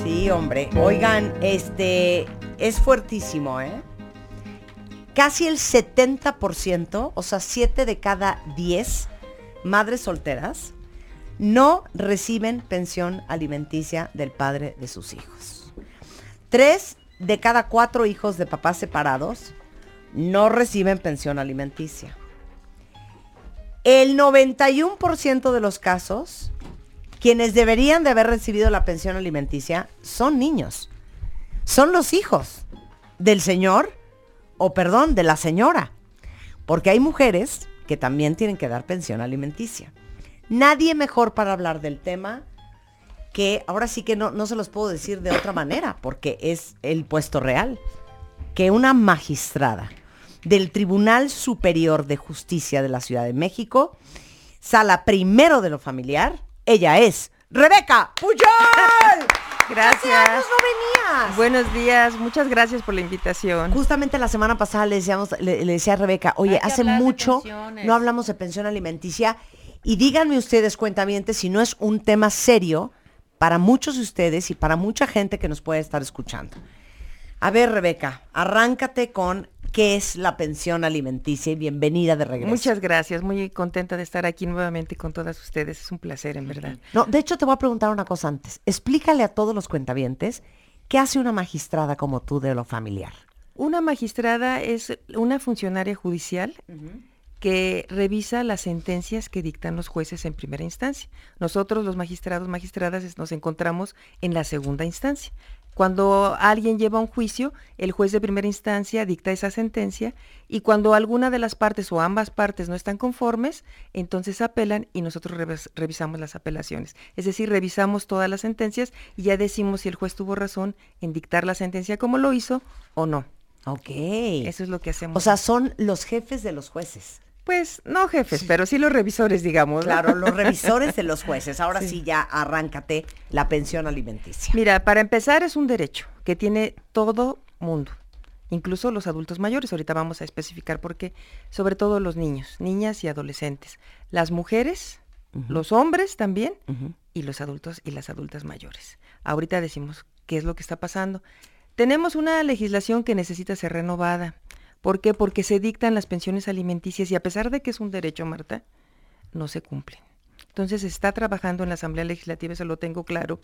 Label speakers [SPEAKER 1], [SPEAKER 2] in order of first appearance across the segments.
[SPEAKER 1] Sí, hombre. Oigan, este es fuertísimo, ¿eh? Casi el 70%, o sea, 7 de cada 10 madres solteras no reciben pensión alimenticia del padre de sus hijos. 3 de cada 4 hijos de papás separados no reciben pensión alimenticia. El 91% de los casos, quienes deberían de haber recibido la pensión alimenticia son niños. Son los hijos del señor, o perdón, de la señora. Porque hay mujeres que también tienen que dar pensión alimenticia. Nadie mejor para hablar del tema que ahora sí que no, no se los puedo decir de otra manera, porque es el puesto real, que una magistrada del Tribunal Superior de Justicia de la Ciudad de México, sala primero de lo familiar, ella es Rebeca Puyol.
[SPEAKER 2] Gracias.
[SPEAKER 1] no venías.
[SPEAKER 2] Buenos días, muchas gracias por la invitación.
[SPEAKER 1] Justamente la semana pasada le, decíamos, le, le decía a Rebeca, oye, hace mucho no hablamos de pensión alimenticia y díganme ustedes, cuentamientos, si no es un tema serio para muchos de ustedes y para mucha gente que nos puede estar escuchando. A ver, Rebeca, arráncate con qué es la pensión alimenticia y bienvenida de regreso.
[SPEAKER 2] Muchas gracias, muy contenta de estar aquí nuevamente con todas ustedes. Es un placer, en verdad.
[SPEAKER 1] No, de hecho te voy a preguntar una cosa antes. Explícale a todos los cuentavientes qué hace una magistrada como tú de lo familiar.
[SPEAKER 2] Una magistrada es una funcionaria judicial que revisa las sentencias que dictan los jueces en primera instancia. Nosotros, los magistrados, magistradas, nos encontramos en la segunda instancia. Cuando alguien lleva un juicio, el juez de primera instancia dicta esa sentencia y cuando alguna de las partes o ambas partes no están conformes, entonces apelan y nosotros revis- revisamos las apelaciones. Es decir, revisamos todas las sentencias y ya decimos si el juez tuvo razón en dictar la sentencia como lo hizo o no.
[SPEAKER 1] Ok.
[SPEAKER 2] Eso es lo que hacemos.
[SPEAKER 1] O sea, son los jefes de los jueces.
[SPEAKER 2] Pues no jefes, pero sí los revisores, digamos. ¿no?
[SPEAKER 1] Claro, los revisores de los jueces. Ahora sí. ya arráncate la pensión alimenticia.
[SPEAKER 2] Mira, para empezar es un derecho que tiene todo mundo, incluso los adultos mayores. Ahorita vamos a especificar por qué, sobre todo los niños, niñas y adolescentes, las mujeres, los hombres también y los adultos y las adultas mayores. Ahorita decimos qué es lo que está pasando. Tenemos una legislación que necesita ser renovada. ¿Por qué? Porque se dictan las pensiones alimenticias y a pesar de que es un derecho, Marta, no se cumplen. Entonces se está trabajando en la Asamblea Legislativa, eso lo tengo claro,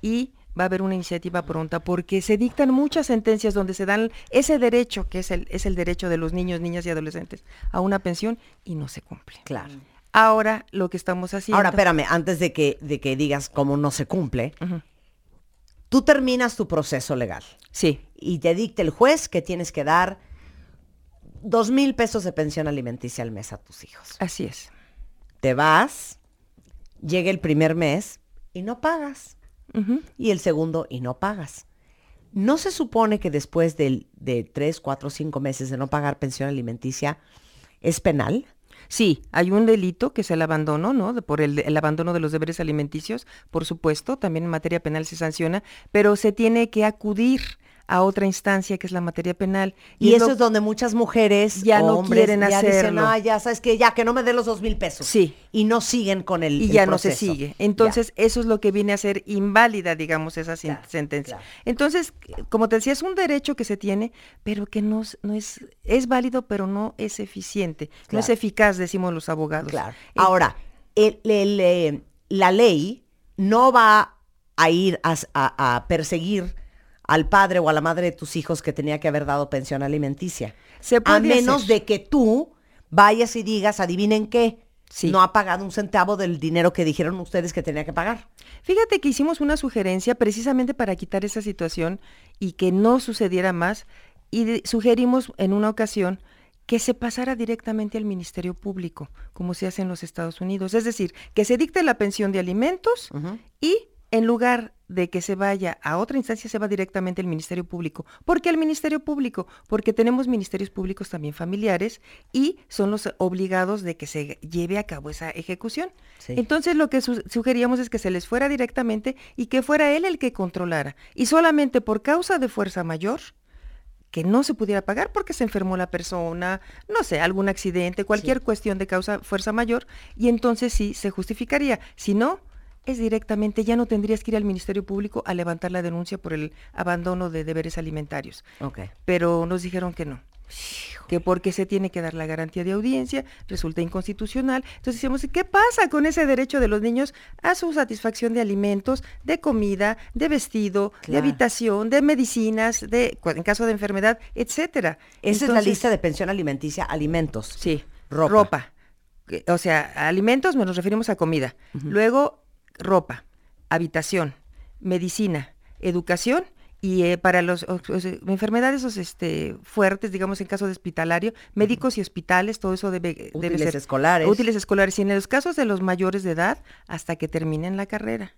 [SPEAKER 2] y va a haber una iniciativa pronta porque se dictan muchas sentencias donde se dan ese derecho, que es el, es el derecho de los niños, niñas y adolescentes, a una pensión y no se cumple.
[SPEAKER 1] Claro.
[SPEAKER 2] Ahora lo que estamos haciendo...
[SPEAKER 1] Ahora, espérame, antes de que, de que digas cómo no se cumple, tú terminas tu proceso legal
[SPEAKER 2] Sí,
[SPEAKER 1] y te dicta el juez que tienes que dar dos mil pesos de pensión alimenticia al mes a tus hijos.
[SPEAKER 2] así es.
[SPEAKER 1] Te vas, llega el primer mes y no pagas. Y el segundo y no pagas. ¿No se supone que después de tres, cuatro, cinco meses de no pagar pensión alimenticia es penal?
[SPEAKER 2] Sí, hay un delito que es el abandono, ¿no? De- por el, el abandono de los deberes alimenticios, por supuesto, también en materia penal se sanciona, pero se tiene que acudir a otra instancia que es la materia penal.
[SPEAKER 1] Y,
[SPEAKER 2] es
[SPEAKER 1] eso es donde muchas mujeres
[SPEAKER 2] Ya
[SPEAKER 1] o
[SPEAKER 2] no
[SPEAKER 1] hombres
[SPEAKER 2] quieren
[SPEAKER 1] ya dicen,
[SPEAKER 2] hacerlo.
[SPEAKER 1] "Ah, ya sabes que ya que no me dé los dos mil pesos.
[SPEAKER 2] Sí.
[SPEAKER 1] Y no siguen con el
[SPEAKER 2] y
[SPEAKER 1] el
[SPEAKER 2] ya no se sigue. Entonces, eso es lo que viene a ser inválida, digamos, esa
[SPEAKER 1] Claro,
[SPEAKER 2] sentencia.
[SPEAKER 1] claro.
[SPEAKER 2] Entonces, como te decía, es un derecho que se tiene, pero que no, es- no es, es válido, pero no es eficiente, no es eficaz, decimos los abogados.
[SPEAKER 1] Claro.
[SPEAKER 2] En-
[SPEAKER 1] Ahora, el- el, eh, la ley no va a ir a- a perseguir al padre o a la madre de tus hijos que tenía que haber dado pensión alimenticia.
[SPEAKER 2] Se
[SPEAKER 1] a menos
[SPEAKER 2] hacer.
[SPEAKER 1] de que tú vayas y digas, adivinen qué,
[SPEAKER 2] Sí.
[SPEAKER 1] no ha pagado un centavo del dinero que dijeron ustedes que tenía que pagar.
[SPEAKER 2] Fíjate que hicimos una sugerencia precisamente para quitar esa situación y que no sucediera más y sugerimos en una ocasión que se pasara directamente al Ministerio Público, como se hace en los Estados Unidos. Es decir, que se dicte la pensión de alimentos y en lugar de que se vaya a otra instancia, se va directamente al Ministerio Público. ¿Por qué al Ministerio Público? Porque tenemos ministerios públicos también familiares y son los obligados de que se lleve a cabo esa ejecución.
[SPEAKER 1] Sí.
[SPEAKER 2] Entonces lo que su- sugeríamos es que se les fuera directamente y que fuera él el que controlara. Y solamente por causa de fuerza mayor, que no se pudiera pagar porque se enfermó la persona, no sé, algún accidente, cualquier cuestión de causa fuerza mayor, y entonces sí se justificaría. Si no, es directamente, ya no tendrías que ir al Ministerio Público a levantar la denuncia por el abandono de deberes alimentarios.
[SPEAKER 1] Ok.
[SPEAKER 2] Pero nos dijeron que no que porque se tiene que dar la garantía de audiencia, resulta inconstitucional. Entonces decimos, ¿qué pasa con ese derecho de los niños a su satisfacción de alimentos, de comida, de vestido, de habitación, de medicinas, de en caso de enfermedad, etcétera?
[SPEAKER 1] Esa es la lista de pensión alimenticia, alimentos.
[SPEAKER 2] Sí, ropa. ropa. O sea, alimentos nos referimos a comida. Luego, ropa, habitación, medicina, educación y eh, para los enfermedades este, fuertes, digamos en caso de hospitalario, médicos y hospitales, todo eso debe,
[SPEAKER 1] útiles
[SPEAKER 2] ser
[SPEAKER 1] escolares.
[SPEAKER 2] útiles escolares. Y en los casos de los mayores de edad, hasta que terminen la carrera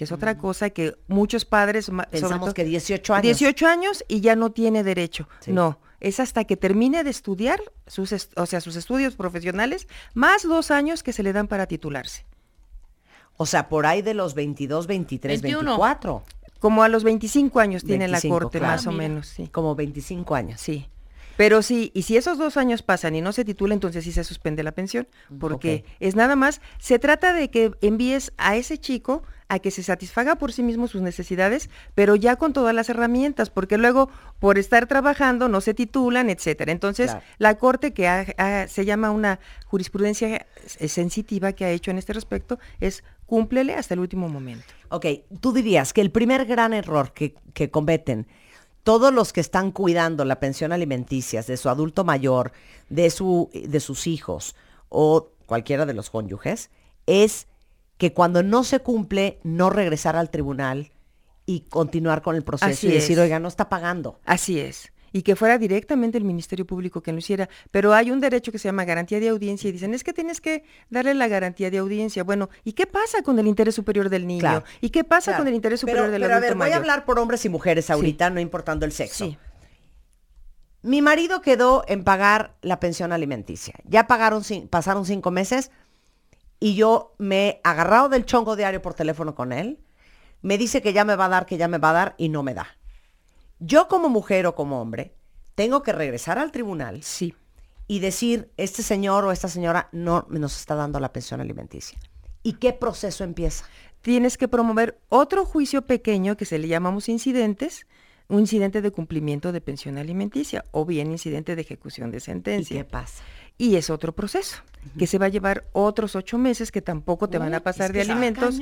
[SPEAKER 2] que es otra cosa que muchos padres...
[SPEAKER 1] Pensamos que 18 años.
[SPEAKER 2] 18 años y ya no tiene derecho. No, es hasta que termine de estudiar, sus o sea, sus estudios profesionales, más dos años que se le dan para titularse.
[SPEAKER 1] O sea, por ahí de los 22, 23, 24.
[SPEAKER 2] Como a los 25 años tiene la corte, más o menos, sí.
[SPEAKER 1] Como 25 años.
[SPEAKER 2] Sí. Pero sí, y si esos dos años pasan y no se titula, entonces sí se suspende la pensión, porque es nada más, se trata de que envíes a ese chico a que se satisfaga por sí mismo sus necesidades, pero ya con todas las herramientas, porque luego por estar trabajando no se titulan, etcétera. Entonces, la Corte que se llama una jurisprudencia sensitiva que ha hecho en este respecto es cúmplele hasta el último momento.
[SPEAKER 1] Ok, tú dirías que el primer gran error que, que cometen todos los que están cuidando la pensión alimenticia de su adulto mayor, de, su, de sus hijos o cualquiera de los cónyuges, es que cuando no se cumple, no regresar al tribunal y continuar con el proceso y decir, oiga, no está pagando.
[SPEAKER 2] Así es y que fuera directamente el Ministerio Público que lo hiciera. Pero hay un derecho que se llama garantía de audiencia y dicen, es que tienes que darle la garantía de audiencia. Bueno, ¿y qué pasa con el interés superior del niño? ¿Y qué pasa con el interés superior del pero, a ver,
[SPEAKER 1] voy a hablar por hombres y mujeres ahorita, no importando el sexo. Sí. Mi marido quedó en pagar la pensión alimenticia. Ya pagaron, pasaron cinco meses y yo me he agarrado del chongo diario por teléfono con él. Me dice que ya me va a dar, que ya me va a dar y no me da. Yo como mujer o como hombre tengo que regresar al tribunal
[SPEAKER 2] sí.
[SPEAKER 1] y decir, este señor o esta señora no nos está dando la pensión alimenticia. ¿Y qué proceso empieza?
[SPEAKER 2] Tienes que promover otro juicio pequeño que se le llamamos incidentes, un incidente de cumplimiento de pensión alimenticia o bien incidente de ejecución de sentencia.
[SPEAKER 1] ¿Y qué pasa?
[SPEAKER 2] Y es otro proceso, que se va a llevar otros ocho meses que tampoco te van a pasar de alimentos.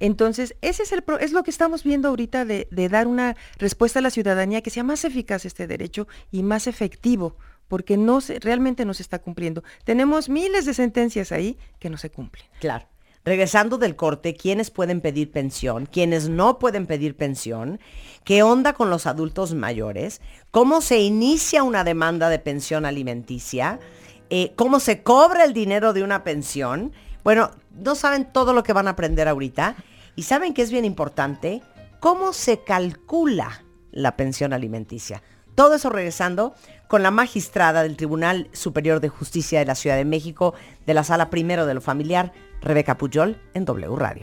[SPEAKER 2] Entonces, ese es, el es lo que estamos viendo ahorita de, dar una respuesta a la ciudadanía que sea más eficaz este derecho y más efectivo, porque no se, realmente no se está cumpliendo. Tenemos miles de sentencias ahí que no se cumplen.
[SPEAKER 1] Claro. Regresando del corte, ¿quiénes pueden pedir pensión? ¿Quiénes no pueden pedir pensión? ¿Qué onda con los adultos mayores? ¿Cómo se inicia una demanda de pensión alimenticia? Eh, cómo se cobra el dinero de una pensión. Bueno, no saben todo lo que van a aprender ahorita. Y saben que es bien importante, cómo se calcula la pensión alimenticia. Todo eso regresando con la magistrada del Tribunal Superior de Justicia de la Ciudad de México, de la Sala Primero de lo Familiar, Rebeca Puyol, en W Radio.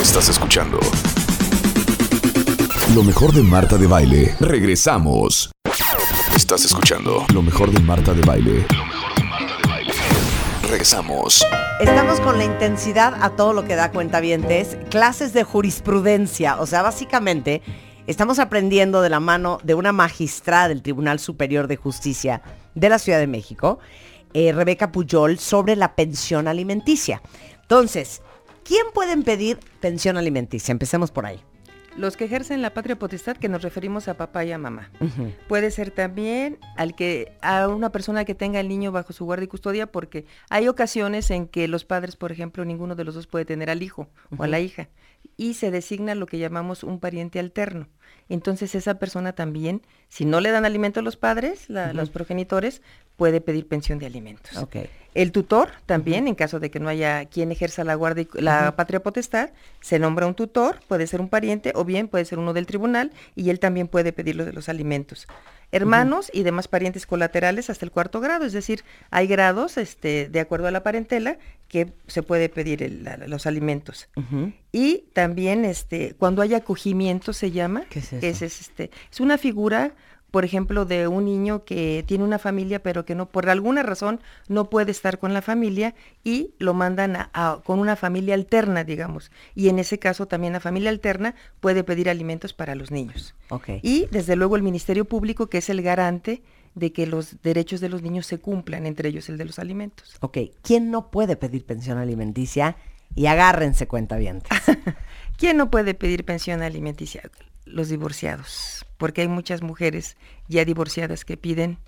[SPEAKER 3] Estás escuchando. Lo mejor de Marta de Baile. Regresamos. Estás escuchando. Lo mejor de Marta de Baile. Regresamos.
[SPEAKER 1] Estamos con la intensidad a todo lo que da cuenta vientes, clases de jurisprudencia, o sea, básicamente estamos aprendiendo de la mano de una magistrada del Tribunal Superior de Justicia de la Ciudad de México, eh, Rebeca Puyol, sobre la pensión alimenticia. Entonces, ¿quién puede pedir pensión alimenticia? Empecemos por ahí.
[SPEAKER 2] Los que ejercen la patria potestad, que nos referimos a papá y a mamá. Puede ser también al que, a una persona que tenga el niño bajo su guardia y custodia, porque hay ocasiones en que los padres, por ejemplo, ninguno de los dos puede tener al hijo o a la hija, y se designa lo que llamamos un pariente alterno. Entonces esa persona también, si no le dan alimento a los padres, los progenitores, puede pedir pensión de alimentos. El tutor también, en caso de que no haya quien ejerza la guardia y la patria potestad, se nombra un tutor, puede ser un pariente o bien puede ser uno del tribunal y él también puede pedirlo de los alimentos. Hermanos y demás parientes colaterales hasta el cuarto grado, es decir, hay grados este, de acuerdo a la parentela que se puede pedir los alimentos. Y también este, cuando hay acogimiento se llama,
[SPEAKER 1] ¿Qué es,
[SPEAKER 2] es, este, es una figura por ejemplo, de un niño que tiene una familia, pero que no, por alguna razón, no puede estar con la familia y lo mandan a, con una familia alterna, digamos. Y en ese caso también la familia alterna puede pedir alimentos para los niños.
[SPEAKER 1] Ok.
[SPEAKER 2] Y desde luego el Ministerio Público, que es el garante de que los derechos de los niños se cumplan, entre ellos el de los alimentos.
[SPEAKER 1] Ok, ¿quién no puede pedir pensión alimenticia? Y agárrense cuenta bien.
[SPEAKER 2] ¿Quién no puede pedir pensión alimenticia? Los divorciados, porque hay muchas mujeres ya divorciadas que piden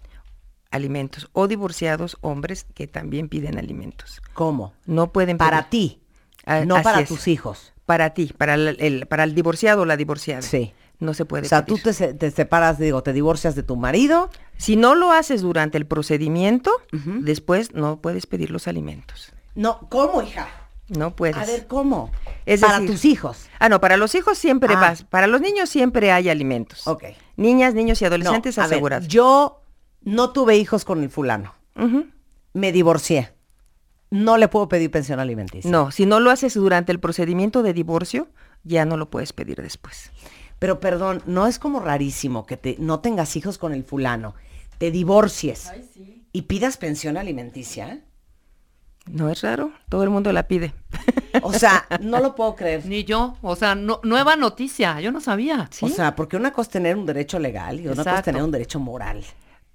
[SPEAKER 2] alimentos o divorciados hombres que también piden alimentos.
[SPEAKER 1] ¿Cómo?
[SPEAKER 2] No pueden
[SPEAKER 1] Para
[SPEAKER 2] pedir-
[SPEAKER 1] ti,
[SPEAKER 2] Ah,
[SPEAKER 1] no
[SPEAKER 2] así
[SPEAKER 1] para
[SPEAKER 2] es.
[SPEAKER 1] tus hijos.
[SPEAKER 2] Para ti, para el, el- para el divorciado o la divorciada.
[SPEAKER 1] Sí.
[SPEAKER 2] No se puede
[SPEAKER 1] O sea,
[SPEAKER 2] pedir.
[SPEAKER 1] tú te separas, digo, te divorcias de tu marido.
[SPEAKER 2] Si no lo haces durante el procedimiento, después no puedes pedir los alimentos.
[SPEAKER 1] No, ¿cómo, hija?
[SPEAKER 2] No puedes.
[SPEAKER 1] A ver, ¿cómo?
[SPEAKER 2] Es
[SPEAKER 1] para
[SPEAKER 2] decir-
[SPEAKER 1] tus hijos.
[SPEAKER 2] Ah, no, para los hijos siempre
[SPEAKER 1] Ah.
[SPEAKER 2] vas. Para los niños siempre hay alimentos.
[SPEAKER 1] Ok.
[SPEAKER 2] Niñas, niños y
[SPEAKER 1] No,
[SPEAKER 2] adolescentes asegurados.
[SPEAKER 1] yo no tuve hijos con el fulano. Me divorcié. No le puedo pedir pensión alimenticia.
[SPEAKER 2] No, si no lo haces durante el procedimiento de divorcio, ya no lo puedes pedir después.
[SPEAKER 1] Pero perdón, ¿no es como rarísimo que te, no tengas hijos con el fulano, te divorcies y pidas pensión alimenticia?
[SPEAKER 2] ¿No es raro? Todo el mundo la pide.
[SPEAKER 1] O sea, no lo puedo creer.
[SPEAKER 4] Ni yo, o sea, no- nueva noticia, yo no sabía.
[SPEAKER 1] O sea, porque una cosa es tener un derecho legal y otra cosa es tener un derecho moral.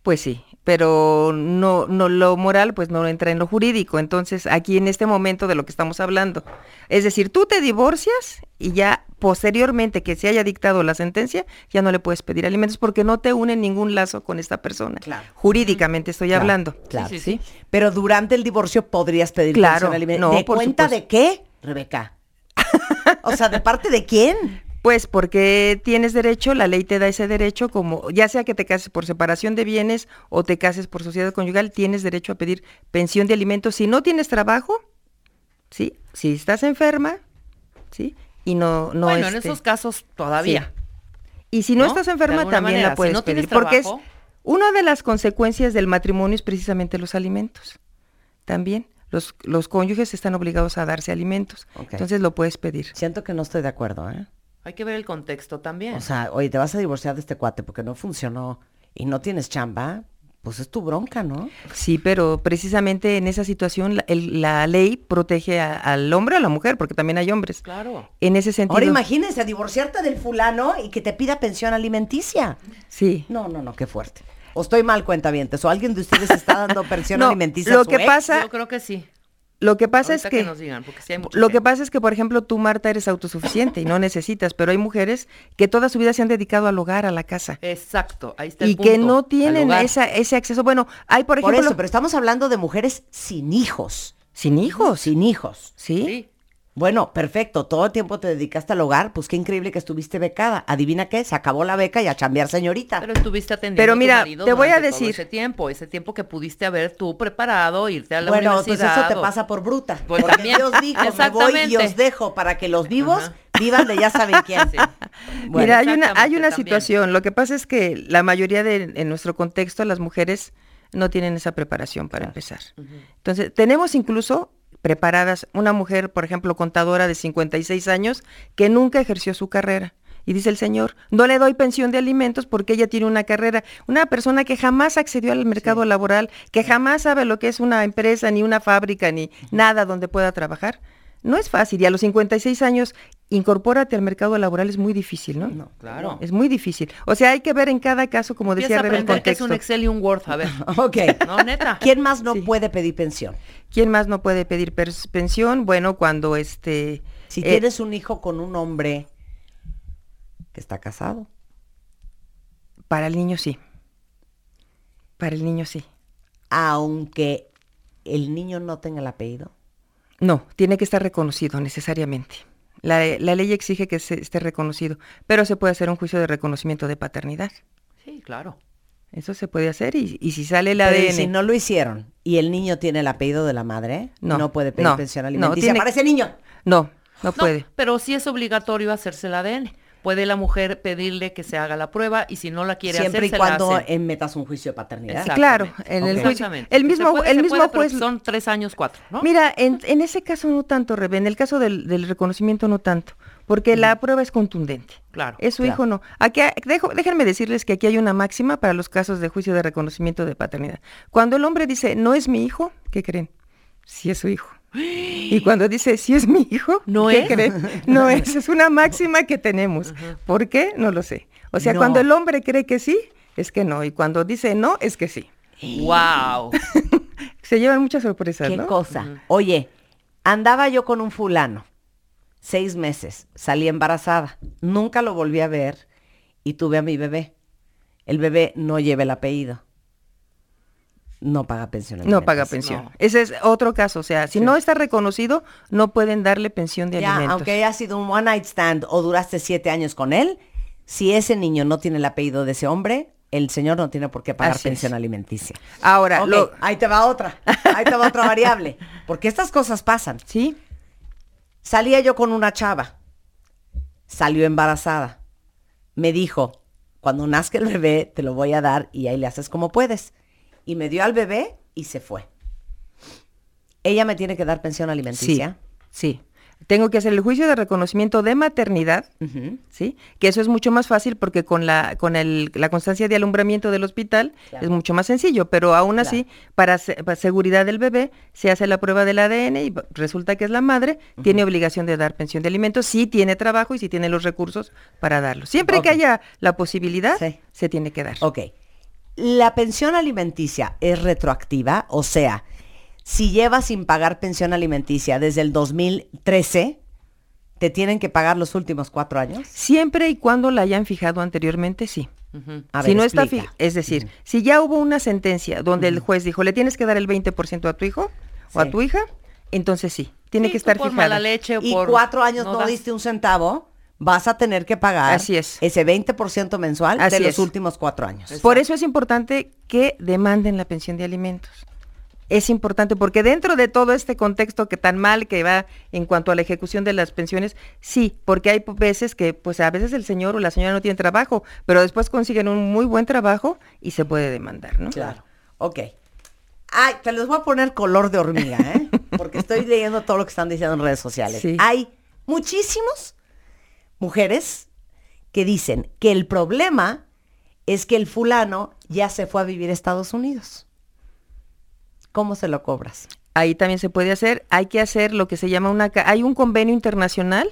[SPEAKER 2] Pues sí, pero no, no lo moral pues no entra en lo jurídico. Entonces, aquí en este momento de lo que estamos hablando. Es decir, tú te divorcias y ya posteriormente que se haya dictado la sentencia, ya no le puedes pedir alimentos porque no te une ningún lazo con esta persona.
[SPEAKER 1] Claro.
[SPEAKER 2] Jurídicamente estoy
[SPEAKER 1] Claro,
[SPEAKER 2] hablando.
[SPEAKER 1] Claro.
[SPEAKER 4] Sí, sí,
[SPEAKER 1] Pero durante el divorcio podrías pedir
[SPEAKER 2] Claro,
[SPEAKER 1] alimenticia.
[SPEAKER 2] no,
[SPEAKER 1] ¿De
[SPEAKER 2] por
[SPEAKER 1] cuenta
[SPEAKER 2] supuesto.
[SPEAKER 1] de qué, Rebeca? o sea, ¿de parte de quién?
[SPEAKER 2] Pues porque tienes derecho, la ley te da ese derecho, como ya sea que te cases por separación de bienes o te cases por sociedad conyugal, tienes derecho a pedir pensión de alimentos. Si no tienes trabajo, ¿sí? Si estás enferma, ¿sí? Y no, no
[SPEAKER 4] bueno, en
[SPEAKER 2] este,
[SPEAKER 4] esos casos todavía.
[SPEAKER 2] Y si no,
[SPEAKER 4] ¿no?
[SPEAKER 2] estás enferma, también
[SPEAKER 4] manera,
[SPEAKER 2] la
[SPEAKER 4] si
[SPEAKER 2] puedes
[SPEAKER 4] no tienes
[SPEAKER 2] pedir. Porque es
[SPEAKER 4] trabajo-
[SPEAKER 2] una de las consecuencias del matrimonio es precisamente los alimentos. También. Los, los cónyuges están obligados a darse alimentos. Entonces lo puedes pedir.
[SPEAKER 1] Siento que no estoy de acuerdo, ¿eh?
[SPEAKER 4] Hay que ver el contexto también.
[SPEAKER 1] O sea, oye, te vas a divorciar de este cuate porque no funcionó y no tienes chamba, pues es tu bronca, ¿no?
[SPEAKER 2] Sí, pero precisamente en esa situación la, el- la ley protege a- al hombre o a la mujer, porque también hay hombres.
[SPEAKER 4] claro.
[SPEAKER 2] En ese sentido.
[SPEAKER 1] Ahora imagínense divorciarte del fulano y que te pida pensión alimenticia.
[SPEAKER 2] Sí.
[SPEAKER 1] No, no, no, qué fuerte. O estoy mal, cuentavientes, o alguien de ustedes está dando pensión
[SPEAKER 2] No,
[SPEAKER 1] alimenticia
[SPEAKER 2] lo
[SPEAKER 1] a su
[SPEAKER 2] que
[SPEAKER 1] ex.
[SPEAKER 2] pasa-
[SPEAKER 4] Yo creo que sí.
[SPEAKER 2] Lo que pasa
[SPEAKER 4] Ahorita
[SPEAKER 2] es que,
[SPEAKER 4] nos digan, porque sí hay mucha
[SPEAKER 2] lo que pasa es que, por ejemplo, tú, Marta, eres autosuficiente y no necesitas, pero hay mujeres que toda su vida se han dedicado al hogar, a la casa.
[SPEAKER 4] Exacto, ahí está el
[SPEAKER 2] Y que no tienen esa, ese acceso. Bueno, hay, por
[SPEAKER 1] Por
[SPEAKER 2] ejemplo,
[SPEAKER 1] eso, pero estamos hablando de mujeres sin hijos.
[SPEAKER 2] sin hijos.
[SPEAKER 1] Sin hijos.
[SPEAKER 2] ¿Sí?
[SPEAKER 4] Sí.
[SPEAKER 1] Bueno, perfecto. Todo el tiempo te dedicaste al hogar. Pues qué increíble que estuviste becada. Adivina qué, se acabó la beca y a chambear, señorita.
[SPEAKER 4] Pero estuviste atendiendo
[SPEAKER 2] Pero
[SPEAKER 4] a tu
[SPEAKER 2] mira,
[SPEAKER 4] marido
[SPEAKER 2] te voy a decir-
[SPEAKER 4] ese tiempo, ese tiempo que pudiste haber tú preparado, irte a la
[SPEAKER 1] bueno, pues
[SPEAKER 4] universidad.
[SPEAKER 1] eso te pasa por bruta.
[SPEAKER 4] Pues
[SPEAKER 1] porque
[SPEAKER 4] también,
[SPEAKER 1] Dios dijo, me voy y os dejo para que los vivos
[SPEAKER 4] Ajá.
[SPEAKER 1] vivan de ya saben quién.
[SPEAKER 4] Sí.
[SPEAKER 1] Bueno,
[SPEAKER 2] Mira, hay una, hay una
[SPEAKER 4] también.
[SPEAKER 2] situación. Lo que pasa es que la mayoría de, en nuestro contexto, las mujeres no tienen esa preparación para empezar. Entonces, tenemos incluso preparadas una mujer, por ejemplo, contadora de 56 años, que nunca ejerció su carrera. Y dice el señor, no le doy pensión de alimentos porque ella tiene una carrera. Una persona que jamás accedió al mercado laboral, que jamás sabe lo que es una empresa, ni una fábrica, ni nada donde pueda trabajar. No es fácil. Y a los 56 años, incorpórate al mercado laboral es muy difícil, ¿no?
[SPEAKER 1] No,
[SPEAKER 4] Claro.
[SPEAKER 2] Es muy difícil. O sea, hay que ver en cada caso, como
[SPEAKER 4] Empieza
[SPEAKER 2] decía Rebe, el
[SPEAKER 4] aprender que es
[SPEAKER 2] contexto.
[SPEAKER 4] un Excel y un Word, a ver.
[SPEAKER 1] Ok.
[SPEAKER 4] No, neta.
[SPEAKER 1] ¿Quién más no
[SPEAKER 2] Sí.
[SPEAKER 1] puede pedir pensión?
[SPEAKER 2] ¿Quién más no puede pedir pensión? Bueno, cuando este...
[SPEAKER 1] Si
[SPEAKER 2] eh,
[SPEAKER 1] tienes un hijo con un hombre que está casado.
[SPEAKER 2] Para el niño sí. Para el niño sí.
[SPEAKER 1] Aunque el niño no tenga el apellido.
[SPEAKER 2] No, tiene que estar reconocido necesariamente. La, la ley exige que se- esté reconocido, pero se puede hacer un juicio de reconocimiento de paternidad.
[SPEAKER 4] Sí, claro.
[SPEAKER 2] Eso se puede hacer y, y si sale el
[SPEAKER 1] Pero ¿y
[SPEAKER 2] ADN...
[SPEAKER 1] si no lo hicieron y el niño tiene el apellido de la madre, no,
[SPEAKER 2] No,
[SPEAKER 1] puede pedir
[SPEAKER 2] no,
[SPEAKER 1] pensión
[SPEAKER 2] no,
[SPEAKER 1] alimenticia
[SPEAKER 2] tiene-
[SPEAKER 1] para ese niño.
[SPEAKER 2] No, no
[SPEAKER 4] No,
[SPEAKER 2] puede.
[SPEAKER 4] pero sí es obligatorio hacerse el ADN. Puede la mujer pedirle que se haga la prueba y si no la quiere
[SPEAKER 1] Siempre
[SPEAKER 4] hacer,
[SPEAKER 1] y
[SPEAKER 4] se
[SPEAKER 1] cuando
[SPEAKER 4] la
[SPEAKER 1] metas un juicio de paternidad.
[SPEAKER 2] Claro, en el juicio.
[SPEAKER 4] Exactamente.
[SPEAKER 2] El mismo,
[SPEAKER 4] puede,
[SPEAKER 2] el mismo
[SPEAKER 4] puede,
[SPEAKER 2] juez...
[SPEAKER 4] Son tres años, cuatro, ¿no?
[SPEAKER 2] Mira, en, en ese caso no tanto, Rebe, en el caso del, del reconocimiento no tanto, porque la prueba es contundente.
[SPEAKER 4] Claro.
[SPEAKER 2] Es su
[SPEAKER 1] Claro.
[SPEAKER 2] hijo no. Aquí, dejo, déjenme decirles que aquí hay una máxima para los casos de juicio de reconocimiento de paternidad. Cuando el hombre dice, no es mi hijo, ¿qué creen? Sí es su hijo. Y cuando dice, sí es mi hijo,
[SPEAKER 4] ¿No
[SPEAKER 2] ¿qué
[SPEAKER 4] es?
[SPEAKER 2] creen? No es, es una máxima que tenemos. ¿Por qué? No lo sé. O sea,
[SPEAKER 1] No.
[SPEAKER 2] cuando el hombre cree que sí, es que no. Y cuando dice no, es que sí.
[SPEAKER 4] Wow.
[SPEAKER 2] Se llevan muchas sorpresas,
[SPEAKER 1] Qué
[SPEAKER 2] ¿no?
[SPEAKER 1] cosa. Oye, andaba yo con un fulano, seis meses, salí embarazada, nunca lo volví a ver y tuve a mi bebé. El bebé no lleva el apellido. No paga pensión.
[SPEAKER 2] No paga
[SPEAKER 1] alimenticia.
[SPEAKER 2] pensión.
[SPEAKER 4] No.
[SPEAKER 2] Ese es otro caso. O sea, si no está reconocido, no pueden darle pensión de
[SPEAKER 1] Ya,
[SPEAKER 2] alimentos.
[SPEAKER 1] aunque haya sido un one night stand o duraste siete años con él, si ese niño no tiene el apellido de ese hombre, el señor no tiene por qué pagar
[SPEAKER 2] Así es.
[SPEAKER 1] pensión alimenticia.
[SPEAKER 2] Ahora, lo-
[SPEAKER 1] ahí te va otra. Ahí te va otra variable. Porque estas cosas pasan.
[SPEAKER 2] sí,
[SPEAKER 1] Salía yo con una chava. Salió embarazada. Me dijo, cuando nazca el bebé, te lo voy a dar y ahí le haces como puedes. Y me dio al bebé y se fue. Ella me tiene que dar pensión
[SPEAKER 2] sí,
[SPEAKER 1] alimenticia.
[SPEAKER 2] sí. Tengo que hacer el juicio de reconocimiento de maternidad. ¿sí? Que eso es mucho más fácil porque con la con el- la constancia de alumbramiento del hospital
[SPEAKER 1] Claro.
[SPEAKER 2] es mucho más sencillo, pero aún así, para, se- para seguridad del bebé, se hace la prueba del ADN y resulta que es la madre, tiene obligación de dar pensión de alimentos, si tiene trabajo y si tiene los recursos para darlo. Siempre que haya la posibilidad,
[SPEAKER 1] Sí.
[SPEAKER 2] se tiene que dar.
[SPEAKER 1] Ok. La pensión alimenticia es retroactiva, o sea, si llevas sin pagar pensión alimenticia desde el 2013, ¿te tienen que pagar los últimos cuatro años?
[SPEAKER 2] Siempre y cuando la hayan fijado anteriormente, sí.
[SPEAKER 1] A
[SPEAKER 2] si
[SPEAKER 1] ver,
[SPEAKER 2] no está
[SPEAKER 1] explica.
[SPEAKER 2] fi- es decir, si ya hubo una sentencia donde el juez dijo, le tienes que dar el 20% a tu hijo o a tu hija, entonces sí, tiene
[SPEAKER 4] Sí,
[SPEAKER 2] que estar
[SPEAKER 4] por
[SPEAKER 2] fijada.
[SPEAKER 4] mala leche o
[SPEAKER 1] Y
[SPEAKER 4] por
[SPEAKER 1] cuatro años no, diste un centavo, vas a tener que pagar
[SPEAKER 2] Así es.
[SPEAKER 1] ese 20% mensual
[SPEAKER 2] Así
[SPEAKER 1] de los
[SPEAKER 2] es.
[SPEAKER 1] últimos cuatro años.
[SPEAKER 2] Por eso es importante que demanden la pensión de alimentos. Es importante porque dentro de todo este contexto que tan mal que va en cuanto a la ejecución de las pensiones, sí, porque hay veces que pues a veces el señor o la señora no tiene trabajo, pero después consiguen un muy buen trabajo y se puede demandar, ¿no?
[SPEAKER 1] Claro. Ok. Ay, te les voy a poner color de hormiga, ¿eh? Porque estoy leyendo todo lo que están diciendo en redes sociales.
[SPEAKER 2] Sí.
[SPEAKER 1] Hay muchísimos mujeres que dicen que el problema es que el fulano ya se fue a vivir a Estados Unidos. ¿Cómo se lo cobras?
[SPEAKER 2] Ahí también se puede hacer, hay que hacer lo que se llama una, hay un convenio internacional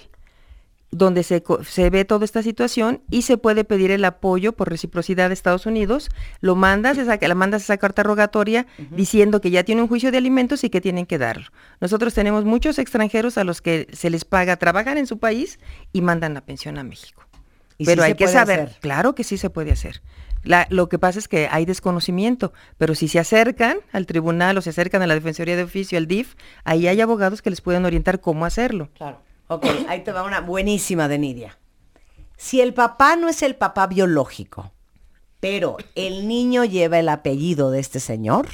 [SPEAKER 2] donde se, se ve toda esta situación y se puede pedir el apoyo por reciprocidad de Estados Unidos, lo mandas, esa, la mandas esa carta rogatoria diciendo que ya tiene un juicio de alimentos y que tienen que darlo. Nosotros tenemos muchos extranjeros a los que se les paga, trabajan en su país y mandan la pensión a México.
[SPEAKER 1] ¿Y
[SPEAKER 2] Pero
[SPEAKER 1] sí
[SPEAKER 2] hay que saber,
[SPEAKER 1] hacer?
[SPEAKER 2] claro que sí se puede hacer. La- lo que pasa es que hay desconocimiento, pero si se acercan al tribunal o se acercan a la Defensoría de Oficio, al DIF, ahí hay abogados que les pueden orientar cómo hacerlo.
[SPEAKER 1] Claro. Ok, ahí te va una buenísima de Nidia. Si el papá no es el papá biológico, pero el niño lleva el apellido de este señor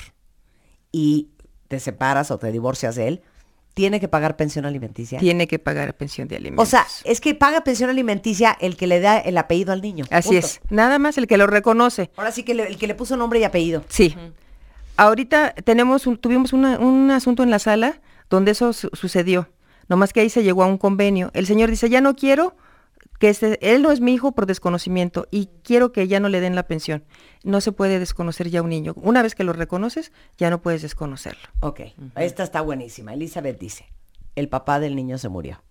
[SPEAKER 1] y te separas o te divorcias de él, tiene que pagar pensión alimenticia.
[SPEAKER 2] Tiene que pagar pensión de alimentos.
[SPEAKER 1] O sea, es que paga pensión alimenticia el que le da el apellido al niño.
[SPEAKER 2] Así
[SPEAKER 1] punto.
[SPEAKER 2] es. Nada más el que lo reconoce.
[SPEAKER 1] Ahora sí que le- el que le puso nombre y apellido.
[SPEAKER 2] Sí. Ahorita tenemos un- tuvimos una- un asunto en la sala donde eso su- sucedió. Nomás que ahí se llegó a un convenio. El señor dice, ya no quiero que este, él no es mi hijo por desconocimiento y quiero que ya no le den la pensión. No se puede desconocer ya un niño. Una vez que lo reconoces, ya no puedes desconocerlo.
[SPEAKER 1] Ok, esta está buenísima. Elizabeth dice, el papá del niño se murió.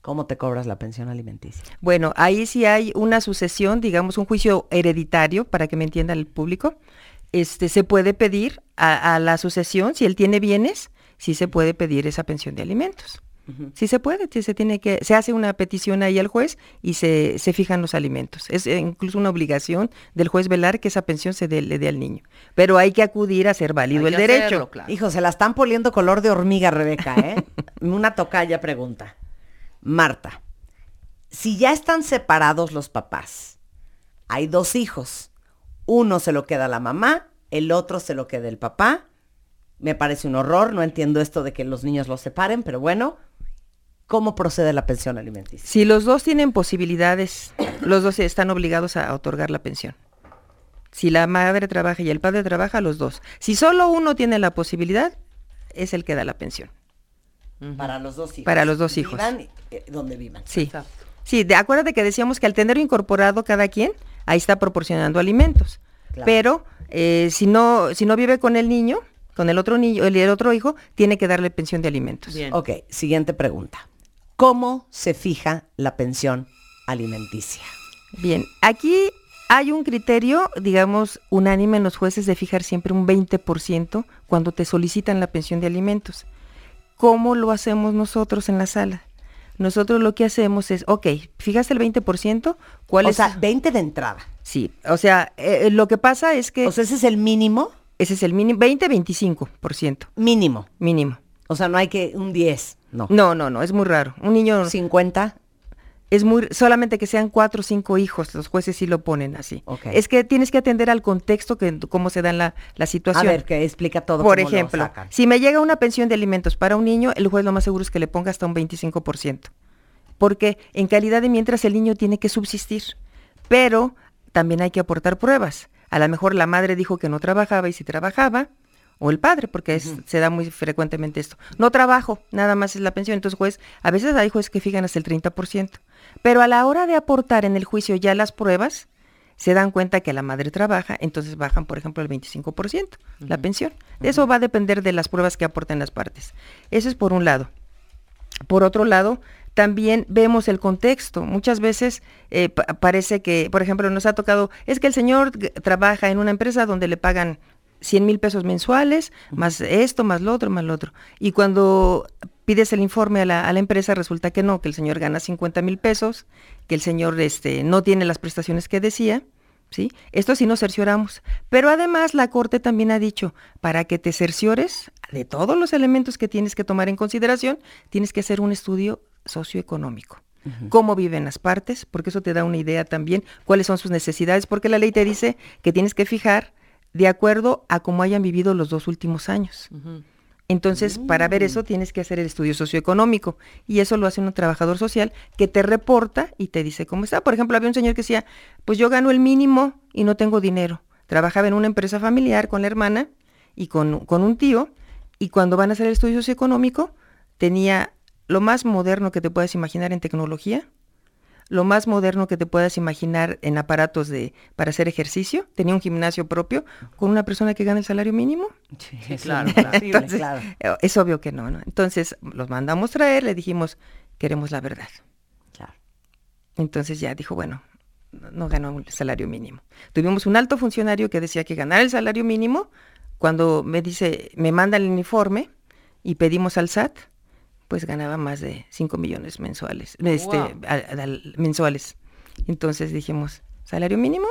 [SPEAKER 1] ¿Cómo te cobras la pensión alimenticia?
[SPEAKER 2] Bueno, ahí sí hay una sucesión, digamos, un juicio hereditario, para que me entienda el público. Este, se puede pedir a, a la sucesión, si él tiene bienes, sí se puede pedir esa pensión de alimentos. Sí se puede, se tiene que, se hace una petición ahí al juez y se, se fijan los alimentos. Es eh, incluso una obligación del juez velar que esa pensión se dé, le dé al niño. Pero hay que acudir a hacer válido
[SPEAKER 4] Hay
[SPEAKER 2] el derecho.
[SPEAKER 4] hacerlo, claro.
[SPEAKER 1] Hijo, se la están poniendo color de hormiga, Rebeca, ¿eh? Una tocaya pregunta. Marta, si ya están separados los papás, hay dos hijos, uno se lo queda la mamá, el otro se lo queda el papá, me parece un horror, no entiendo esto de que los niños los separen, pero bueno, ¿cómo procede la pensión alimenticia?
[SPEAKER 2] Si los dos tienen posibilidades, los dos están obligados a otorgar la pensión. Si la madre trabaja y el padre trabaja, los dos. Si solo uno tiene la posibilidad, es el que da la pensión.
[SPEAKER 1] para los dos hijos.
[SPEAKER 2] Para los dos hijos.
[SPEAKER 1] Vivan eh, donde vivan.
[SPEAKER 2] Sí.
[SPEAKER 4] Exacto.
[SPEAKER 2] Sí, de acuérdate que decíamos que al tener incorporado cada quien, ahí está proporcionando alimentos.
[SPEAKER 1] Claro.
[SPEAKER 2] Pero eh, si no, si no vive con el niño, con el otro niño, el, el otro hijo, tiene que darle pensión de alimentos.
[SPEAKER 4] Bien.
[SPEAKER 1] Ok, siguiente pregunta. ¿Cómo se fija la pensión alimenticia?
[SPEAKER 2] Bien, aquí hay un criterio, digamos, unánime en los jueces de fijar siempre un 20% cuando te solicitan la pensión de alimentos. ¿Cómo lo hacemos nosotros en la sala? Nosotros lo que hacemos es, ok, fijaste el 20%, ¿cuál
[SPEAKER 1] O
[SPEAKER 2] es?
[SPEAKER 1] sea, 20 de entrada.
[SPEAKER 2] Sí, o sea, eh, lo que pasa es que
[SPEAKER 1] O sea, ese es el mínimo,
[SPEAKER 2] ese es el mínimo, 20-25%
[SPEAKER 1] mínimo.
[SPEAKER 2] mínimo.
[SPEAKER 1] O sea, no hay que un 10, no.
[SPEAKER 2] No, no, no, es muy raro. Un niño
[SPEAKER 1] 50.
[SPEAKER 2] es muy, solamente que sean cuatro o cinco hijos, los jueces sí lo ponen así.
[SPEAKER 1] Ok.
[SPEAKER 2] Es que tienes que atender al contexto, que cómo se da la, la
[SPEAKER 1] A
[SPEAKER 2] situación.
[SPEAKER 1] ver, que explica todo.
[SPEAKER 2] Por
[SPEAKER 1] cómo lo
[SPEAKER 2] ejemplo,
[SPEAKER 1] sacan.
[SPEAKER 2] si me llega una pensión de alimentos para un niño, el juez lo más seguro es que le ponga hasta un 25%. Porque en calidad de mientras el niño tiene que subsistir. Pero también hay que aportar pruebas. A lo mejor la madre dijo que no trabajaba y si trabajaba, o el padre, porque es- se da muy frecuentemente esto. No trabajo, nada más es la pensión. Entonces, juez, a veces hay jueces que fijan hasta el 30%. Pero a la hora de aportar en el juicio ya las pruebas, se dan cuenta que la madre trabaja, entonces bajan, por ejemplo, el 25%, la pensión. Eso va a depender de las pruebas que aporten las partes. Eso es por un lado. Por otro lado, también vemos el contexto. Muchas veces eh, pa- parece que, por ejemplo, nos ha tocado, es que el señor trabaja en una empresa donde le pagan 100 mil pesos mensuales, más esto, más lo otro, más lo otro. Y cuando pides el informe a la, a la empresa, resulta que no, que el señor gana 50 mil pesos, que el señor este, no tiene las prestaciones que decía. ¿Sí? Esto sí nos cercioramos. Pero además la Corte también ha dicho, para que te cerciores de todos los elementos que tienes que tomar en consideración, tienes que hacer un estudio socioeconómico. Cómo viven las partes, porque eso te da una idea también cuáles son sus necesidades, porque la ley te dice que tienes que fijar de acuerdo a cómo hayan vivido los dos últimos años. Entonces, para ver eso tienes que hacer el estudio socioeconómico y eso lo hace un trabajador social que te reporta y te dice cómo está. Por ejemplo, había un señor que decía, pues yo gano el mínimo y no tengo dinero. Trabajaba en una empresa familiar con la hermana y con, con un tío y cuando van a hacer el estudio socioeconómico tenía lo más moderno que te puedas imaginar en tecnología, lo más moderno que te puedas imaginar en aparatos de para hacer ejercicio, tenía un gimnasio propio con una persona que gana el salario mínimo.
[SPEAKER 1] Sí,
[SPEAKER 4] claro,
[SPEAKER 1] claro.
[SPEAKER 4] claro.
[SPEAKER 2] Entonces,
[SPEAKER 1] claro.
[SPEAKER 2] eh, Es obvio que no, ¿no? Entonces los mandamos traer, le dijimos, queremos la verdad.
[SPEAKER 1] Claro.
[SPEAKER 2] Entonces ya dijo, bueno, no, no ganó el salario mínimo. Tuvimos un alto funcionario que decía que ganar el salario mínimo, cuando me dice, me manda el uniforme y pedimos al SAT, pues ganaba más de 5 millones mensuales, este, mensuales. Entonces dijimos, salario mínimo,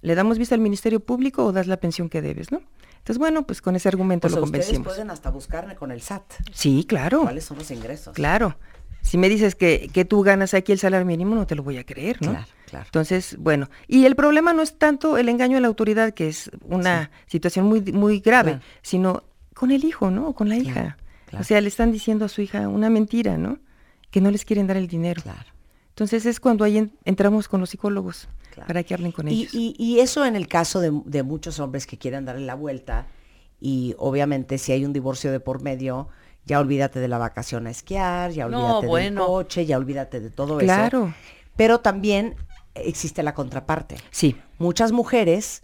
[SPEAKER 2] le damos vista al Ministerio Público o das la pensión que debes, ¿no? Entonces, bueno, pues con ese argumento
[SPEAKER 1] O sea,
[SPEAKER 2] lo
[SPEAKER 1] ustedes
[SPEAKER 2] convencimos.
[SPEAKER 1] pueden hasta buscarme con el SAT.
[SPEAKER 2] Sí, claro.
[SPEAKER 1] ¿Cuáles son los ingresos?
[SPEAKER 2] Claro. Si me dices que, que tú ganas aquí el salario mínimo, no te lo voy a creer, ¿no?
[SPEAKER 1] Claro, claro.
[SPEAKER 2] Entonces, bueno, y el problema no es tanto el engaño a la autoridad, que es una situación muy, muy grave,
[SPEAKER 1] Claro.
[SPEAKER 2] sino con el hijo, ¿no? O con la
[SPEAKER 1] Claro,
[SPEAKER 2] hija.
[SPEAKER 1] Claro.
[SPEAKER 2] O sea, le están diciendo a su hija una mentira, ¿no? Que no les quieren dar el dinero.
[SPEAKER 1] Claro.
[SPEAKER 2] Entonces es cuando ahí en- entramos con los psicólogos
[SPEAKER 1] Claro.
[SPEAKER 2] para que hablen con
[SPEAKER 1] Y,
[SPEAKER 2] ellos.
[SPEAKER 1] y- y eso en el caso de, de muchos hombres que quieren darle la vuelta y obviamente si hay un divorcio de por medio, ya olvídate de la vacación a esquiar, ya
[SPEAKER 4] No,
[SPEAKER 1] olvídate del coche, ya olvídate de todo
[SPEAKER 2] Claro.
[SPEAKER 1] eso. Pero también existe la contraparte.
[SPEAKER 2] Sí,
[SPEAKER 1] Muchas mujeres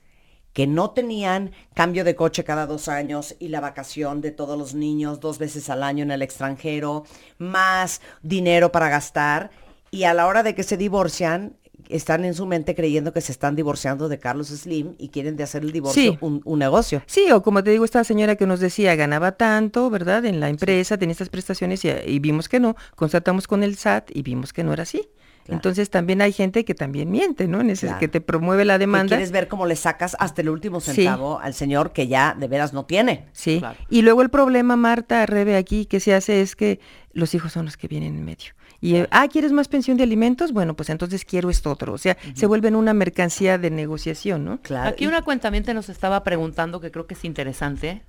[SPEAKER 1] que no tenían cambio de coche cada dos años y la vacación de todos los niños dos veces al año en el extranjero, más dinero para gastar, y a la hora de que se divorcian, están en su mente creyendo que se están divorciando de Carlos Slim y quieren de hacer el divorcio
[SPEAKER 2] Sí.
[SPEAKER 1] un, un negocio.
[SPEAKER 2] Sí, o como te digo, esta señora que nos decía, ganaba tanto, ¿verdad? En la empresa, tenía estas prestaciones y, y vimos que no, constatamos con el SAT y vimos que no era así.
[SPEAKER 1] Claro.
[SPEAKER 2] Entonces también hay gente que también miente, ¿no? En ese-
[SPEAKER 1] Claro.
[SPEAKER 2] Que te promueve la demanda.
[SPEAKER 1] quieres ver cómo le sacas hasta el último
[SPEAKER 2] Sí.
[SPEAKER 1] centavo al señor que ya de veras no tiene.
[SPEAKER 2] Sí.
[SPEAKER 4] Claro.
[SPEAKER 2] Y luego el problema, Marta, Rebe, aquí que se hace es que los hijos son los que vienen en medio. Y, ah, ¿quieres más pensión de alimentos? Bueno, pues entonces quiero esto otro. O sea, se vuelven una mercancía de negociación, ¿no?
[SPEAKER 1] Claro.
[SPEAKER 4] Aquí una cuentamiento nos estaba preguntando que creo que es interesante.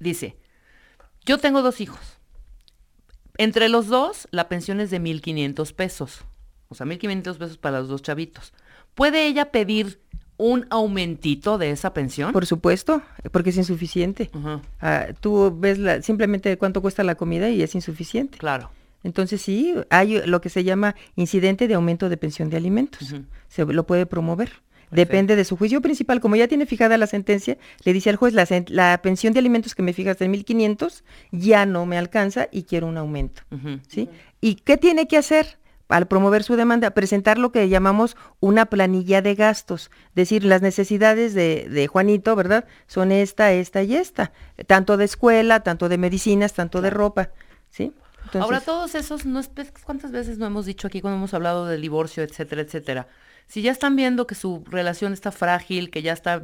[SPEAKER 4] Dice, yo tengo dos hijos. Entre los dos, la pensión es de 1.500 pesos. O sea, 1.500 pesos para los dos chavitos. ¿Puede ella pedir un aumentito de esa pensión?
[SPEAKER 2] Por supuesto, porque es insuficiente. Ah, tú ves la- simplemente cuánto cuesta la comida y es insuficiente.
[SPEAKER 4] claro.
[SPEAKER 2] Entonces sí, hay lo que se llama incidente de aumento de pensión de alimentos. Se lo puede promover. Depende de su juicio principal. Como ya tiene fijada la sentencia, le dice al juez, la, pensión de alimentos que me fijas en 1.500 ya no me alcanza y quiero un aumento. ¿sí? ¿Y qué tiene que hacer? Al promover su demanda, presentar lo que llamamos una planilla de gastos. Decir, las necesidades de, de Juanito, ¿verdad? Son esta, esta y esta. Tanto de escuela, tanto de medicinas, tanto de ropa. ¿Sí? Entonces,
[SPEAKER 4] Ahora, todos esos, no es- ¿cuántas veces no hemos dicho aquí cuando hemos hablado del divorcio, etcétera, etcétera? Si ya están viendo que su relación está frágil, que ya está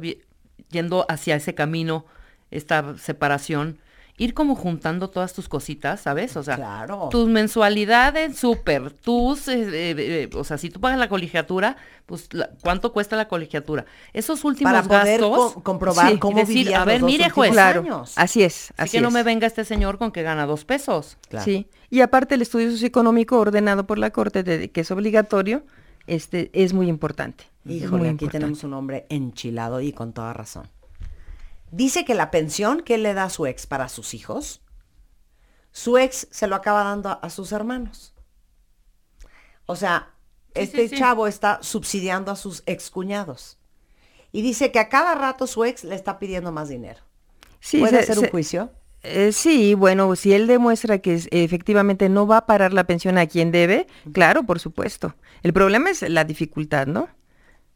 [SPEAKER 4] yendo hacia ese camino, esta separación, ir como juntando todas tus cositas, ¿sabes? O sea,
[SPEAKER 1] Claro.
[SPEAKER 4] tus mensualidades, súper, tus, eh, eh, eh, o sea, si tú pagas la colegiatura, pues, la- ¿cuánto cuesta la colegiatura? Esos últimos
[SPEAKER 1] Para poder
[SPEAKER 4] gastos,
[SPEAKER 1] co- comprobar
[SPEAKER 2] sí,
[SPEAKER 1] cómo
[SPEAKER 4] decir, a ver,
[SPEAKER 1] los
[SPEAKER 4] mire, juez.
[SPEAKER 2] claro,
[SPEAKER 1] años.
[SPEAKER 2] así es.
[SPEAKER 4] así
[SPEAKER 2] Así
[SPEAKER 4] que no me venga este señor con que gana dos pesos.
[SPEAKER 1] Claro.
[SPEAKER 2] Sí, y aparte el estudio socioeconómico ordenado por la Corte, de, que es obligatorio, este, es muy importante. muy
[SPEAKER 1] Híjole, aquí
[SPEAKER 2] importante.
[SPEAKER 1] tenemos un hombre enchilado y con toda razón. Dice que la pensión que él le da a su ex para sus hijos, su ex se lo acaba dando a, a sus hermanos. O sea,
[SPEAKER 4] Sí,
[SPEAKER 1] este
[SPEAKER 4] sí, sí.
[SPEAKER 1] chavo está subsidiando a sus excuñados. Y dice que a cada rato su ex le está pidiendo más dinero.
[SPEAKER 2] Sí,
[SPEAKER 1] ¿Puede
[SPEAKER 2] se-
[SPEAKER 1] ser un
[SPEAKER 2] se-
[SPEAKER 1] juicio?
[SPEAKER 2] Eh, sí, bueno, si él demuestra que efectivamente no va a parar la pensión a quien debe, claro, por supuesto. El problema es la dificultad, ¿no?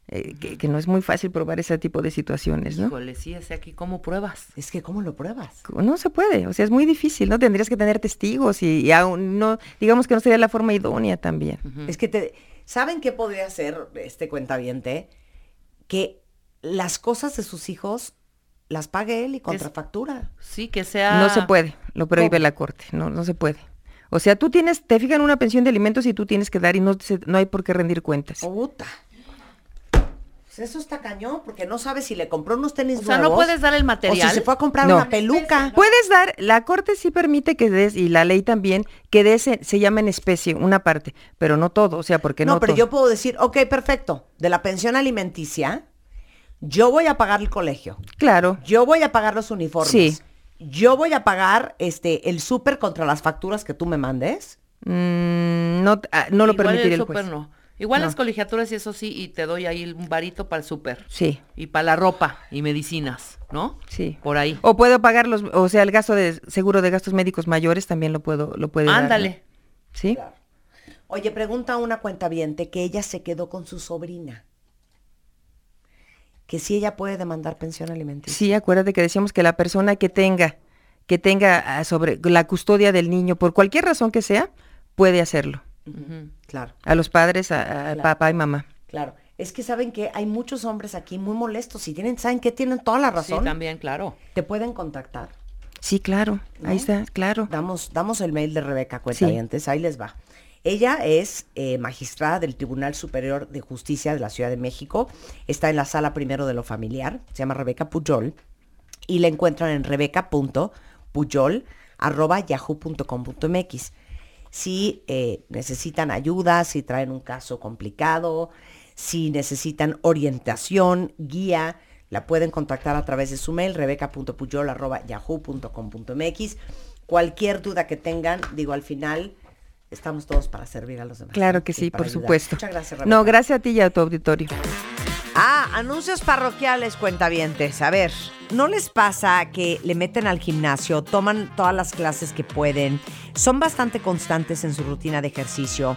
[SPEAKER 2] Eh, que, que no es muy fácil probar ese tipo de situaciones, ¿no?
[SPEAKER 4] Híjole, sí, ese aquí, ¿cómo pruebas?
[SPEAKER 1] Es que ¿cómo lo pruebas?
[SPEAKER 2] No se puede, o sea, es muy difícil, ¿no? Tendrías que tener testigos y, y aún no, digamos que no sería la forma idónea también.
[SPEAKER 1] Es que te... ¿Saben qué podría hacer este cuentaviente? Que las cosas de sus hijos las pague él y contrafactura.
[SPEAKER 4] Sí, que sea...
[SPEAKER 2] No se puede, lo prohíbe
[SPEAKER 1] ¿Cómo?
[SPEAKER 2] la corte, no, no se puede. O sea, tú tienes, te fijan una pensión de alimentos y tú tienes que dar y no, se- no hay por qué rendir cuentas.
[SPEAKER 1] Puta. Pues eso está cañón, porque no sabes si le compró unos tenis
[SPEAKER 4] O sea, no
[SPEAKER 1] nuevos,
[SPEAKER 4] puedes dar el
[SPEAKER 1] O
[SPEAKER 4] material.
[SPEAKER 1] si se fue a comprar
[SPEAKER 2] No.
[SPEAKER 1] una peluca.
[SPEAKER 2] Puedes dar, la corte sí permite que des, y la ley también, que des, en- se llama en especie, una parte, pero no todo, o sea, porque no,
[SPEAKER 1] No, pero
[SPEAKER 2] todo.
[SPEAKER 1] yo puedo decir, ok, perfecto, de la pensión alimenticia, yo voy a pagar el colegio,
[SPEAKER 2] Claro,
[SPEAKER 1] yo voy a pagar los uniformes,
[SPEAKER 2] Sí.
[SPEAKER 1] yo voy a pagar este el súper contra las facturas que tú me mandes.
[SPEAKER 2] mm, no, ah, no lo
[SPEAKER 4] Igual
[SPEAKER 2] permitiría el
[SPEAKER 4] el súper no. Igual
[SPEAKER 2] No.
[SPEAKER 4] las colegiaturas y eso sí, y te doy ahí un varito para el súper.
[SPEAKER 2] Sí,
[SPEAKER 4] Y para la ropa y medicinas, ¿no?
[SPEAKER 2] sí.
[SPEAKER 4] Por ahí.
[SPEAKER 2] O puedo pagar los, o sea, el gasto de seguro de gastos médicos mayores también lo puedo, lo puede dar, ¿no?
[SPEAKER 4] Ándale.
[SPEAKER 2] Sí.
[SPEAKER 1] Oye, pregunta a una cuenta que ella se quedó con su sobrina. Que si ella puede demandar pensión alimenticia.
[SPEAKER 2] Sí, acuérdate que decíamos que la persona que tenga, que tenga ah, sobre la custodia del niño, por cualquier razón que sea, puede hacerlo.
[SPEAKER 1] Claro,
[SPEAKER 2] A los padres, a, a
[SPEAKER 1] Claro.
[SPEAKER 2] papá y mamá.
[SPEAKER 1] claro. Es que saben que hay muchos hombres aquí muy molestos y tienen, saben que tienen toda la
[SPEAKER 4] Sí,
[SPEAKER 1] razón.
[SPEAKER 4] también, claro.
[SPEAKER 1] Te pueden contactar.
[SPEAKER 2] Sí, claro, ahí está, claro.
[SPEAKER 1] Damos, damos el mail de Rebeca Cuentavientes, ahí les va. Ella es eh, magistrada del Tribunal Superior de Justicia de la Ciudad de México. Está en la sala primero de lo familiar. Se llama Rebeca Puyol. Y la encuentran en rebeca.puyol.yahoo.com.mx. Si eh, necesitan ayuda, si traen un caso complicado, si necesitan orientación, guía, la pueden contactar a través de su mail, rebeca.puyol.yahoo.com.mx. Cualquier duda que tengan, digo, al final estamos todos para servir a los demás.
[SPEAKER 2] Claro que sí, por
[SPEAKER 1] ayudar.
[SPEAKER 2] supuesto.
[SPEAKER 1] Muchas gracias, Rebeca.
[SPEAKER 2] No, gracias a ti y a tu auditorio.
[SPEAKER 1] Ah, anuncios parroquiales, cuentavientes. A ver, ¿no les pasa que le meten al gimnasio, toman todas las clases que pueden, son bastante constantes en su rutina de ejercicio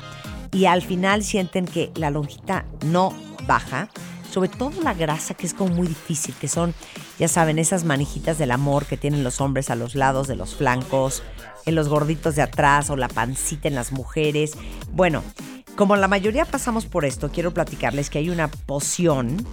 [SPEAKER 1] y al final sienten que la lonjita no baja? Sobre todo la grasa, que es como muy difícil, que son, ya saben, esas manijitas del amor que tienen los hombres a los lados de los flancos, en los gorditos de atrás o la pancita en las mujeres. Bueno, como la mayoría pasamos por esto, quiero platicarles que hay una poción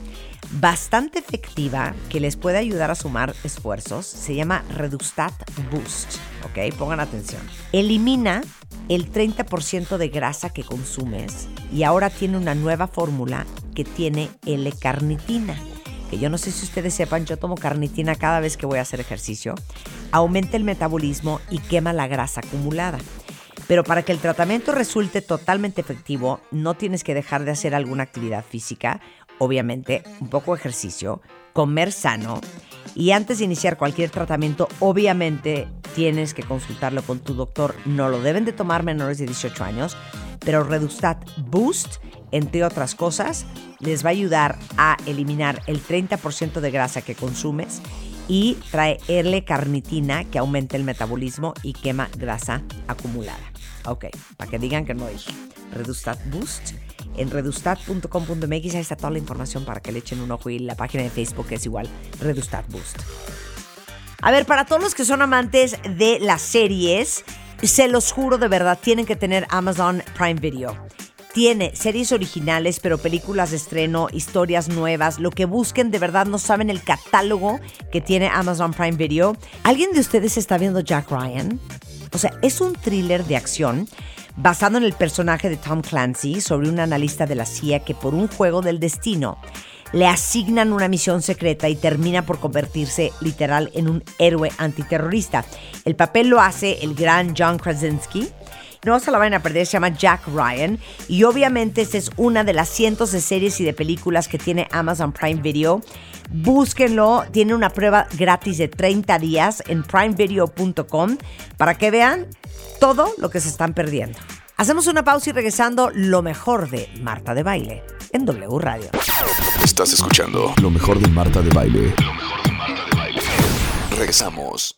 [SPEAKER 1] bastante efectiva que les puede ayudar a sumar esfuerzos. Se llama Redustat Boost. ¿Ok? Pongan atención. Elimina el 30% de grasa que consumes y ahora tiene una nueva fórmula que tiene L-carnitina. Que yo no sé si ustedes sepan, yo tomo carnitina cada vez que voy a hacer ejercicio. Aumenta el metabolismo y quema la grasa acumulada. Pero para que el tratamiento resulte totalmente efectivo, no tienes que dejar de hacer alguna actividad física obviamente, un poco de ejercicio, comer sano y antes de iniciar cualquier tratamiento, obviamente tienes que consultarlo con tu doctor. No lo deben de tomar menores de 18 años, pero Redustat Boost, entre otras cosas, les va a ayudar a eliminar el 30% de grasa que consumes y trae L-carnitina que aumenta el metabolismo y quema grasa acumulada. Ok, para que digan que no dije. Redustat Boost. En redustat.com.mx ahí está toda la información para que le echen un ojo y la página de Facebook es igual, Redustat Boost. A ver, para todos los que son amantes de las series, se los juro de verdad, tienen que tener Amazon Prime Video. Tiene series originales, pero películas de estreno, historias nuevas, lo que busquen, de verdad no saben el catálogo que tiene Amazon Prime Video. ¿Alguien de ustedes está viendo Jack Ryan? O sea, es un thriller de acción basado en el personaje de Tom Clancy sobre un analista de la CIA que por un juego del destino le asignan una misión secreta y termina por convertirse literal en un héroe antiterrorista. El papel lo hace el gran John Krasinski. No se la van a perder, se llama Jack Ryan. Y obviamente esta es una de las cientos de series y de películas que tiene Amazon Prime Video. Búsquenlo, tiene una prueba gratis de 30 días en primevideo.com para que vean todo lo que se están perdiendo. Hacemos una pausa y regresando lo mejor de Marta de Baile en W Radio.
[SPEAKER 3] Estás escuchando lo mejor de Marta de Baile. Lo mejor de Marta de Baile. Regresamos.